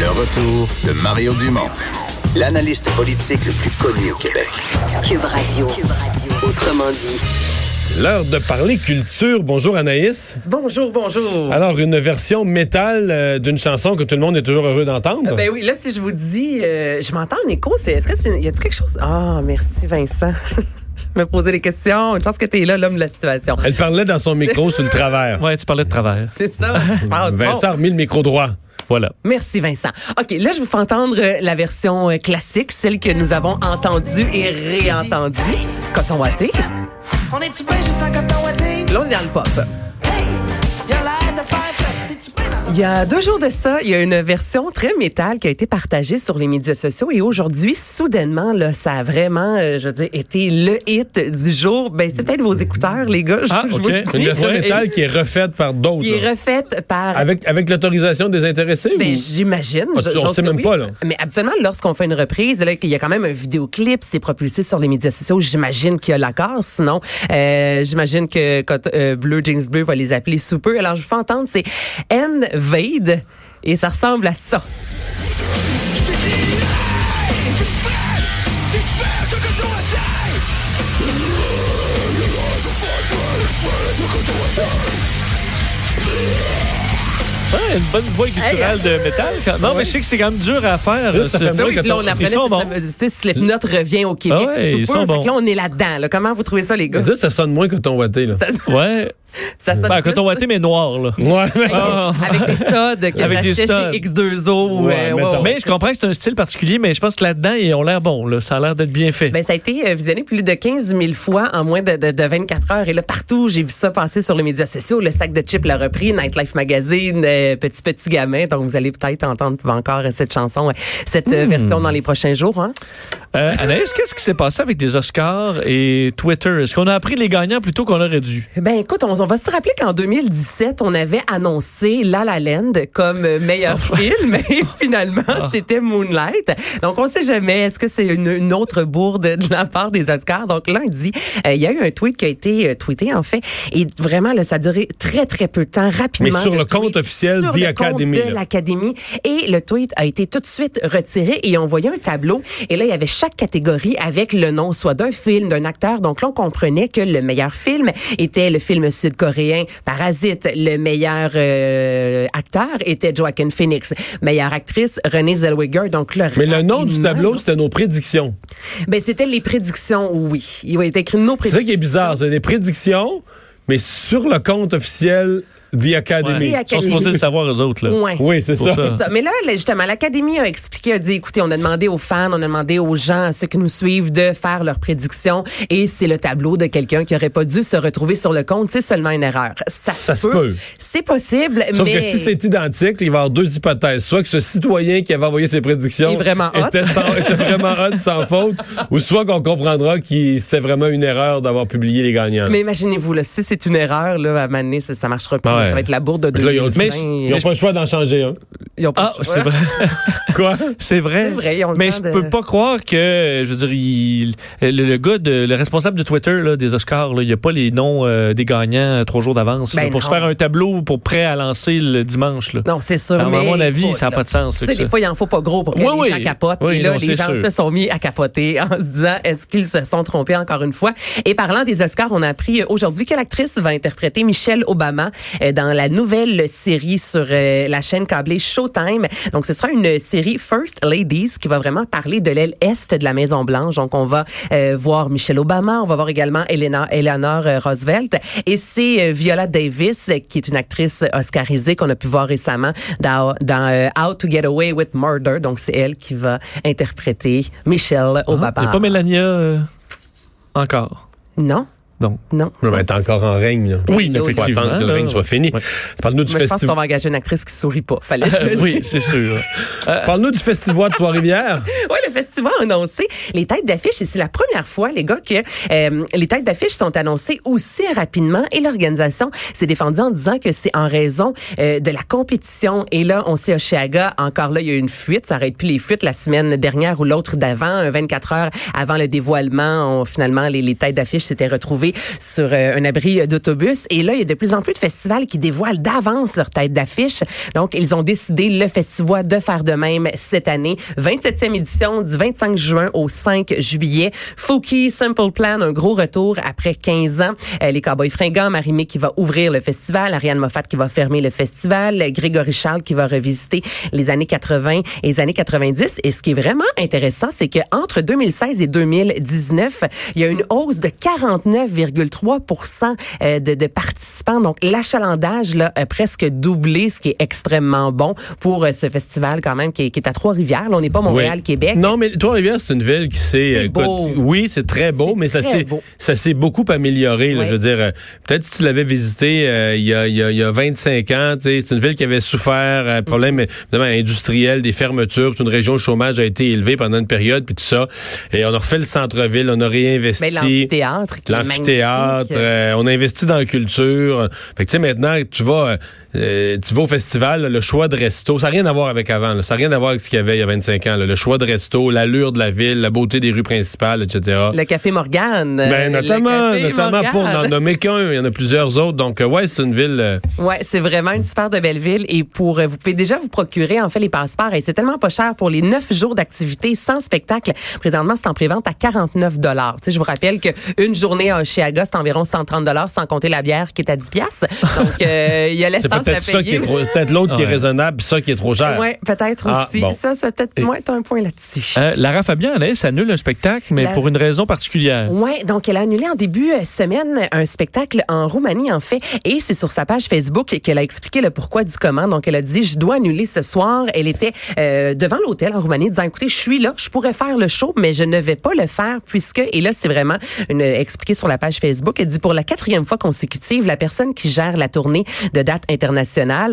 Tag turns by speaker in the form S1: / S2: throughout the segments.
S1: Le retour de Mario Dumont, l'analyste politique le plus connu au Québec.
S2: Cube Radio. Autrement dit.
S3: L'heure de parler culture. Bonjour Anaïs.
S4: Bonjour, bonjour.
S3: Alors, une version métal euh, d'une chanson que tout le monde est toujours heureux d'entendre?
S4: Ben oui, là, si je vous dis, euh, je m'entends en écho, c'est, est-ce que c'est, y a-t-il quelque chose? Ah, merci Vincent. me poser des questions. Une chance que t'es là, l'homme de la situation.
S3: Elle parlait dans son micro sur le travers.
S5: Ouais, tu parlais de travers.
S4: C'est ça.
S3: Vincent
S4: Bon.
S3: a remis le micro droit.
S5: Voilà.
S4: Merci Vincent. OK, là, je vous fais entendre euh, la version euh, classique, celle que nous avons entendue et réentendue. Coton Watté.
S6: On est-tu bien juste en coton?
S4: Là, on est dans le pop. Il y a deux jours de ça, il y a une version très métal qui a été partagée sur les médias sociaux et aujourd'hui, soudainement, là, ça a vraiment, euh, je veux dire, été le hit du jour. Ben, c'est peut-être vos écouteurs, les gars. Je,
S5: Ah,
S4: je
S5: ok.
S4: vous le
S3: Une version
S4: Ouais.
S3: métal qui est refaite par d'autres.
S4: qui est refaite par
S3: Avec, avec l'autorisation des intéressés?
S4: Ben,
S3: ou-
S4: j'imagine.
S3: Ah, on sait même
S4: oui.
S3: pas, là.
S4: Mais habituellement, lorsqu'on fait une reprise, là, qu'il y a quand même un vidéoclip, c'est propulsé sur les médias sociaux. J'imagine qu'il y a l'accord. Sinon, euh, j'imagine que quand, euh, Bleu, James Bleu va les appeler sous peu. Alors, je vous fais entendre, c'est N-Vade. Et ça ressemble à ça.
S5: Ouais, une bonne voix culturelle de métal. quand- Non, mais je sais que c'est quand même dur à faire.
S3: Là, ça fait
S4: Oui,
S3: que
S4: là, on apprenait
S5: Ils sont bons.
S4: Slipknot revient au Québec.
S5: Ah ouais, ils sont
S4: Fait
S5: bons.
S4: que là, on est là-dedans. là. Comment vous trouvez ça, les gars?
S3: Ça, ça sonne moins que ton watté, là.
S4: Ça,
S5: Ouais.
S4: Ça sonne
S5: Ben,
S4: plus-
S5: coton watté, mais noir, là.
S3: Ouais, mais-
S5: Ah.
S4: avec des studs que
S5: Avec des
S4: chez X2O. ou,
S3: Ouais,
S4: euh.
S5: Mais je comprends que c'est un style particulier, mais je pense que là-dedans, ils ont l'air bons. Là. Ça a l'air d'être bien fait.
S4: Ben, ça a été euh, visionné plus de 15 000 fois en moins de, de, de 24 heures. Et là, partout, j'ai vu ça passer sur les médias sociaux. Le sac de chips l'a repris, Nightlife Magazine, euh, Petit Petit Gamin. Donc, vous allez peut-être entendre encore cette chanson, cette euh, version dans les prochains jours. Hein?
S5: Euh, Anaïs, qu'est-ce qui s'est passé avec les Oscars et Twitter? Est-ce qu'on a appris les gagnants plutôt qu'on aurait dû?
S4: Ben écoute, on, on va se rappeler qu'en 2017, on avait annoncé La La Land comme euh, meilleur film et finalement, c'était Moonlight. Donc on sait jamais, est-ce que c'est une, une autre bourde de la part des Oscars? Donc lundi, euh, il y a eu un tweet qui a été euh, tweeté en fait et vraiment là, ça a duré très très peu de temps, rapidement.
S3: Mais sur le
S4: tweet
S3: compte officiel
S4: sur
S3: The
S4: le
S3: Academy,
S4: compte de l'Académie et le tweet a été tout de suite retiré et on voyait un tableau et là il y avait chaque catégorie avec le nom soit d'un film, d'un acteur. Donc là on comprenait que le meilleur film était le film sud-coréen Parasite, le meilleur euh, acteur était Joaquin Phoenix, meilleure actrice Renée Zellweger. Donc là
S3: Mais le nom du tableau, c'était nos prédictions.
S4: ben c'était les prédictions, oui. Il a été écrit nos
S3: C'est
S4: prédictions.
S3: ça qui est bizarre. C'est des prédictions, mais sur le compte officiel The Academy.
S4: Ouais.
S5: Ils sont supposés le savoir, eux autres. Là.
S4: Ouais.
S3: Oui, c'est ça.
S5: ça.
S4: C'est ça. Mais là, justement, l'Académie a expliqué, a dit, écoutez, on a demandé aux fans, on a demandé aux gens, à ceux qui nous suivent, de faire leurs prédictions. Et c'est le tableau de quelqu'un qui aurait pas dû se retrouver sur le compte. C'est seulement une erreur. Ça,
S3: Ça se peut.
S4: C'est possible,
S3: Sauf
S4: mais...
S3: que si c'est identique, il va y avoir deux hypothèses. Soit que ce citoyen qui avait envoyé ses prédictions
S4: vraiment
S3: était, sans- était vraiment hot, sans faute, ou soit qu'on comprendra que c'était vraiment une erreur d'avoir publié les gagnants.
S4: Mais imaginez-vous, là, si c'est une erreur, là, à un moment donné, ça, ça marchera plus.
S5: Ouais.
S4: Ça va être la bourde de
S3: Là, ils ont,
S4: 2020.
S3: ils ont pas le choix d'en changer un.
S4: Ils ont pas
S5: Ah, c'est vrai.
S3: Quoi?
S5: C'est vrai.
S4: C'est vrai, ils ont le
S5: Mais je
S4: de-
S5: peux pas croire que, je veux dire, il- le, le gars, de, le responsable de Twitter là, des Oscars, là, il n'y a pas les noms euh, des gagnants euh, trois jours d'avance
S4: Ben
S5: là, pour se faire un tableau pour prêt à lancer le dimanche. Là.
S4: Non, c'est sûr.
S5: À
S4: mais
S5: mon avis, ça n'a pas de sens.
S4: Tu sais, des
S5: ça.
S4: fois, il en faut pas gros pour que
S5: Oui,
S4: les
S5: oui.
S4: gens capotent.
S5: Oui,
S4: et là,
S5: non,
S4: les gens
S5: sûr.
S4: se sont mis à capoter en se disant, est-ce qu'ils se sont trompés encore une fois? Et parlant des Oscars, on a appris aujourd'hui que l'actrice va interpréter Michelle Obama euh, dans la nouvelle série sur euh, la chaîne câblée Showtime. Donc, ce sera une série First Ladies qui va vraiment parler de l'aile est de la Maison Blanche. Donc, on va euh, voir Michelle Obama, on va voir également Elena, Eleanor euh, Roosevelt. Et c'est euh, Viola Davis, qui est une actrice oscarisée qu'on a pu voir récemment dans, dans euh, How to Get Away with Murder. Donc, c'est elle qui va interpréter Michelle Obama.
S5: Il n'y a pas Mélania encore?
S4: Non,
S5: Non.
S4: non.
S3: On va être encore en règne. Là.
S5: Oui,
S4: Faut
S3: Faut
S5: effectivement.
S3: attendre que le règne soit fini.
S5: Ouais.
S3: Parle-nous du,
S4: Moi, je pense qu'on va engager une actrice qui sourit pas. Fallait que je le
S5: oui, c'est sûr.
S3: Parle-nous du festival de Trois-Rivières.
S4: Oui, le festival a annoncé les têtes d'affiche et c'est la première fois, les gars, que euh, les têtes d'affiche sont annoncées aussi rapidement et l'organisation s'est défendue en disant que c'est en raison euh, de la compétition. Et là, on sait Oshiaga, encore là, il y a eu une fuite. Ça arrête plus les fuites la semaine dernière ou l'autre d'avant, euh, 24 heures avant le dévoilement. On- finalement, les, les têtes d'affiche s'étaient retrouvées sur euh, un abri d'autobus. Et là, il y a de plus en plus de festivals qui dévoilent d'avance leur tête d'affiche. Donc, ils ont décidé, le festival, de faire de même cette année. 27e édition du 25 juin au 5 juillet. Fouki, Simple Plan, un gros retour après 15 ans. Euh, les Cowboys Fringants, Marimé qui va ouvrir le festival, Ariane Moffat qui va fermer le festival, Grégory Charles qui va revisiter les années 80 et les années 90. Et ce qui est vraiment intéressant, c'est qu'entre 2016 et 2019, il y a une hausse de 49 euh, de, de, participants. Donc, l'achalandage là, a presque doublé, ce qui est extrêmement bon pour euh, ce festival quand même qui est, à Trois-Rivières. On n'est pas Montréal-Québec.
S3: Non, mais Trois-Rivières, c'est une ville qui s'est...
S4: Euh,
S3: oui, c'est très beau, mais ça, s'est, beaucoup amélioré. Là. Je veux dire, peut-être si tu l'avais visité il, y a, il, y a, 25 ans, c'est une ville qui avait souffert un problème mm-hmm. évidemment, industriel, des fermetures. Une région où le chômage a été élevé pendant une période, puis tout ça. Et on a refait le centre-ville, on a réinvesti.
S4: L'amphithéâtre qui
S3: euh, on a investi dans la culture. Fait que tu sais maintenant tu vas euh, tu vas au festival, là, le choix de resto, ça n'a rien à voir avec avant, là. ça n'a rien à voir avec ce qu'il y avait il y a 25 ans, là. le choix de resto, l'allure de la ville, la beauté des rues principales, etc.
S4: Le Café Morgane.
S3: Ben,
S4: euh,
S3: notamment,
S4: le Café
S3: notamment pour n'en nommer qu'un, il y en a plusieurs autres. Donc, euh, ouais, c'est une ville. euh,
S4: Ouais, c'est vraiment une super de belle ville et pour euh, vous pouvez déjà vous procurer en fait les passeports et c'est tellement pas cher pour les neuf jours d'activité sans spectacle. Présentement, c'est en prévente à 49 dollars. Tu sais, je vous rappelle que une journée à Oshiaga, c'est environ 130 dollars sans compter la bière qui est à 10 pièces. Donc il y a
S3: c'est
S4: l'essence à
S3: peut-être ça qui
S4: payer.
S3: est trop, peut-être l'autre qui est raisonnable, puis ça qui est trop cher.
S4: Ouais, peut-être
S3: Ah,
S4: aussi.
S3: bon.
S4: Ça, c'est peut-être
S5: Et-
S4: moins un point là-dessus.
S5: Euh, Lara Fabian, elle, s'annule un spectacle, mais
S4: La-
S5: pour une raison particulière.
S4: Ouais, donc elle a annulé en début euh, semaine un spectacle en Roumanie en fait et c'est sur sa page Facebook qu'elle a expliqué le pourquoi du comment. Donc elle a dit je dois annuler ce soir. Elle était euh, devant l'hôtel en Roumanie disant écoutez, je suis là, je pourrais faire le show mais je ne vais pas le faire puisque et là c'est vraiment une expliqué sur la page Facebook. Elle dit pour la quatrième fois consécutive, la personne qui gère la tournée de date internationale,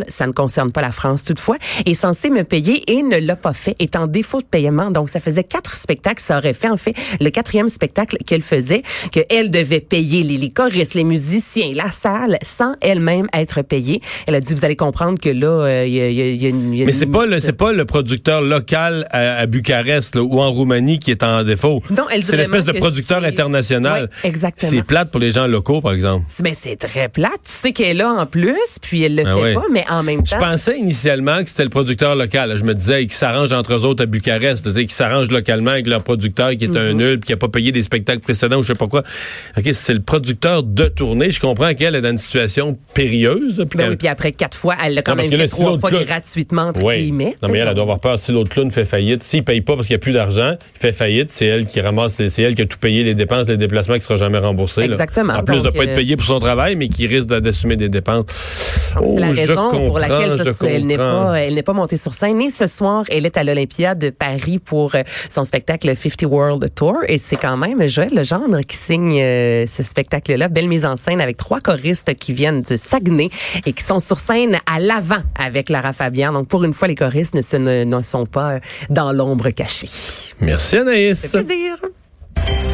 S4: ça ne concerne pas la France toutefois, est censée me payer et ne l'a pas fait, est en défaut de paiement. Donc ça faisait quatre spectacles, ça aurait fait en fait le quatrième spectacle qu'elle faisait, qu'elle devait payer les, les choristes, les musiciens, la salle, sans elle-même être payée. Elle a dit vous allez comprendre que là, euh, il y a, y y une-
S3: Mais
S4: une
S3: c'est pas le c'est pas le producteur local à, à Bucarest là, ou en Roumanie qui est en défaut.
S4: Non, elle
S3: c'est l'espèce de producteur international.
S4: Exactement.
S3: C'est plate pour les gens locaux, par exemple.
S4: Ben, c'est très plate. Tu sais qu'elle est là en plus, puis elle le
S3: Ah ouais.
S4: pas, mais en même
S3: Je
S4: temps.
S3: pensais initialement que c'était le producteur local. Je me disais qu'ils s'arrangent entre eux autres à Bucarest, qu'ils s'arrangent localement avec leur producteur qui est un
S4: Mhm.
S3: nul puis qui a pas payé des spectacles précédents ou je sais pas quoi. OK, c'est le producteur de tournée. Je comprends qu'elle est dans une situation périlleuse. puis
S4: Ben oui, puis après quatre fois, elle l'a quand
S3: Non,
S4: même
S3: là,
S4: fait
S3: si
S4: trois fois
S3: clown-
S4: gratuitement entre
S3: Oui.
S4: guillemets.
S3: Non, mais elle, elle doit avoir peur. Si l'autre clown fait faillite, s'il paye pas parce qu'il n'y a plus d'argent, il fait faillite, c'est elle qui ramasse, c'est elle qui a tout payé, les dépenses, les déplacements qui ne sera jamais remboursé. là.
S4: Exactement.
S3: En plus de
S4: Donc,
S3: pas être
S4: euh,
S3: payé pour son travail, mais qui risque d'a- d'assumer des dépenses. Oh,
S4: c'est la raison pour laquelle ça, elle n'est pas, elle n'est pas montée sur scène. Et ce soir, elle est à l'Olympia de Paris pour euh, son spectacle 50 World Tour. Et c'est quand même Joël Legendre qui signe euh, ce spectacle-là. Belle mise en scène avec trois choristes qui viennent du Saguenay et qui sont sur scène à l'avant avec Lara Fabian. Donc, pour une fois, les choristes ne, se- ne, ne sont pas euh, dans l'ombre cachée.
S3: Merci Anaïs.
S4: C'est plaisir.